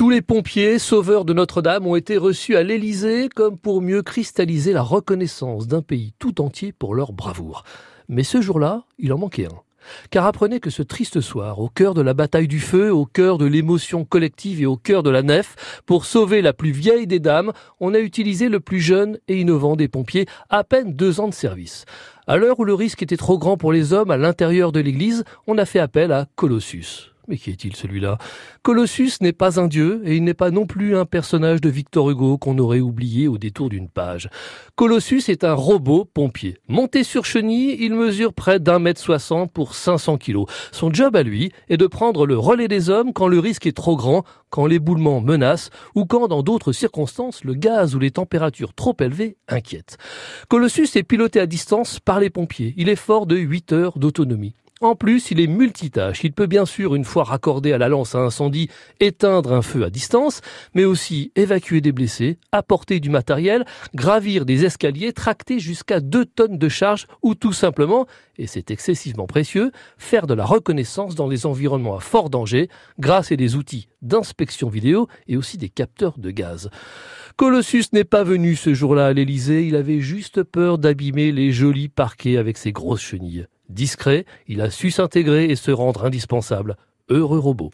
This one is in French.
Tous les pompiers, sauveurs de Notre-Dame, ont été reçus à l'Élysée comme pour mieux cristalliser la reconnaissance d'un pays tout entier pour leur bravoure. Mais ce jour-là, il en manquait un. Car apprenez que ce triste soir, au cœur de la bataille du feu, au cœur de l'émotion collective et au cœur de la nef, pour sauver la plus vieille des dames, on a utilisé le plus jeune et innovant des pompiers, à peine deux ans de service. À l'heure où le risque était trop grand pour les hommes à l'intérieur de l'église, on a fait appel à Colossus. Mais qui est-il celui-là? Colossus n'est pas un dieu et il n'est pas non plus un personnage de Victor Hugo qu'on aurait oublié au détour d'une page. Colossus est un robot pompier. Monté sur chenille, il mesure près d'un mètre soixante pour 500 kilos. Son job à lui est de prendre le relais des hommes quand le risque est trop grand, quand l'éboulement menace ou quand dans d'autres circonstances le gaz ou les températures trop élevées inquiètent. Colossus est piloté à distance par les pompiers. Il est fort de 8 heures d'autonomie. En plus, il est multitâche. Il peut bien sûr, une fois raccordé à la lance à incendie, éteindre un feu à distance, mais aussi évacuer des blessés, apporter du matériel, gravir des escaliers, tracter jusqu'à 2 tonnes de charge ou tout simplement, et c'est excessivement précieux, faire de la reconnaissance dans les environnements à fort danger grâce à des outils d'inspection vidéo et aussi des capteurs de gaz. Colossus n'est pas venu ce jour-là à l'Elysée, il avait juste peur d'abîmer les jolis parquets avec ses grosses chenilles. Discret, il a su s'intégrer et se rendre indispensable. Heureux robot.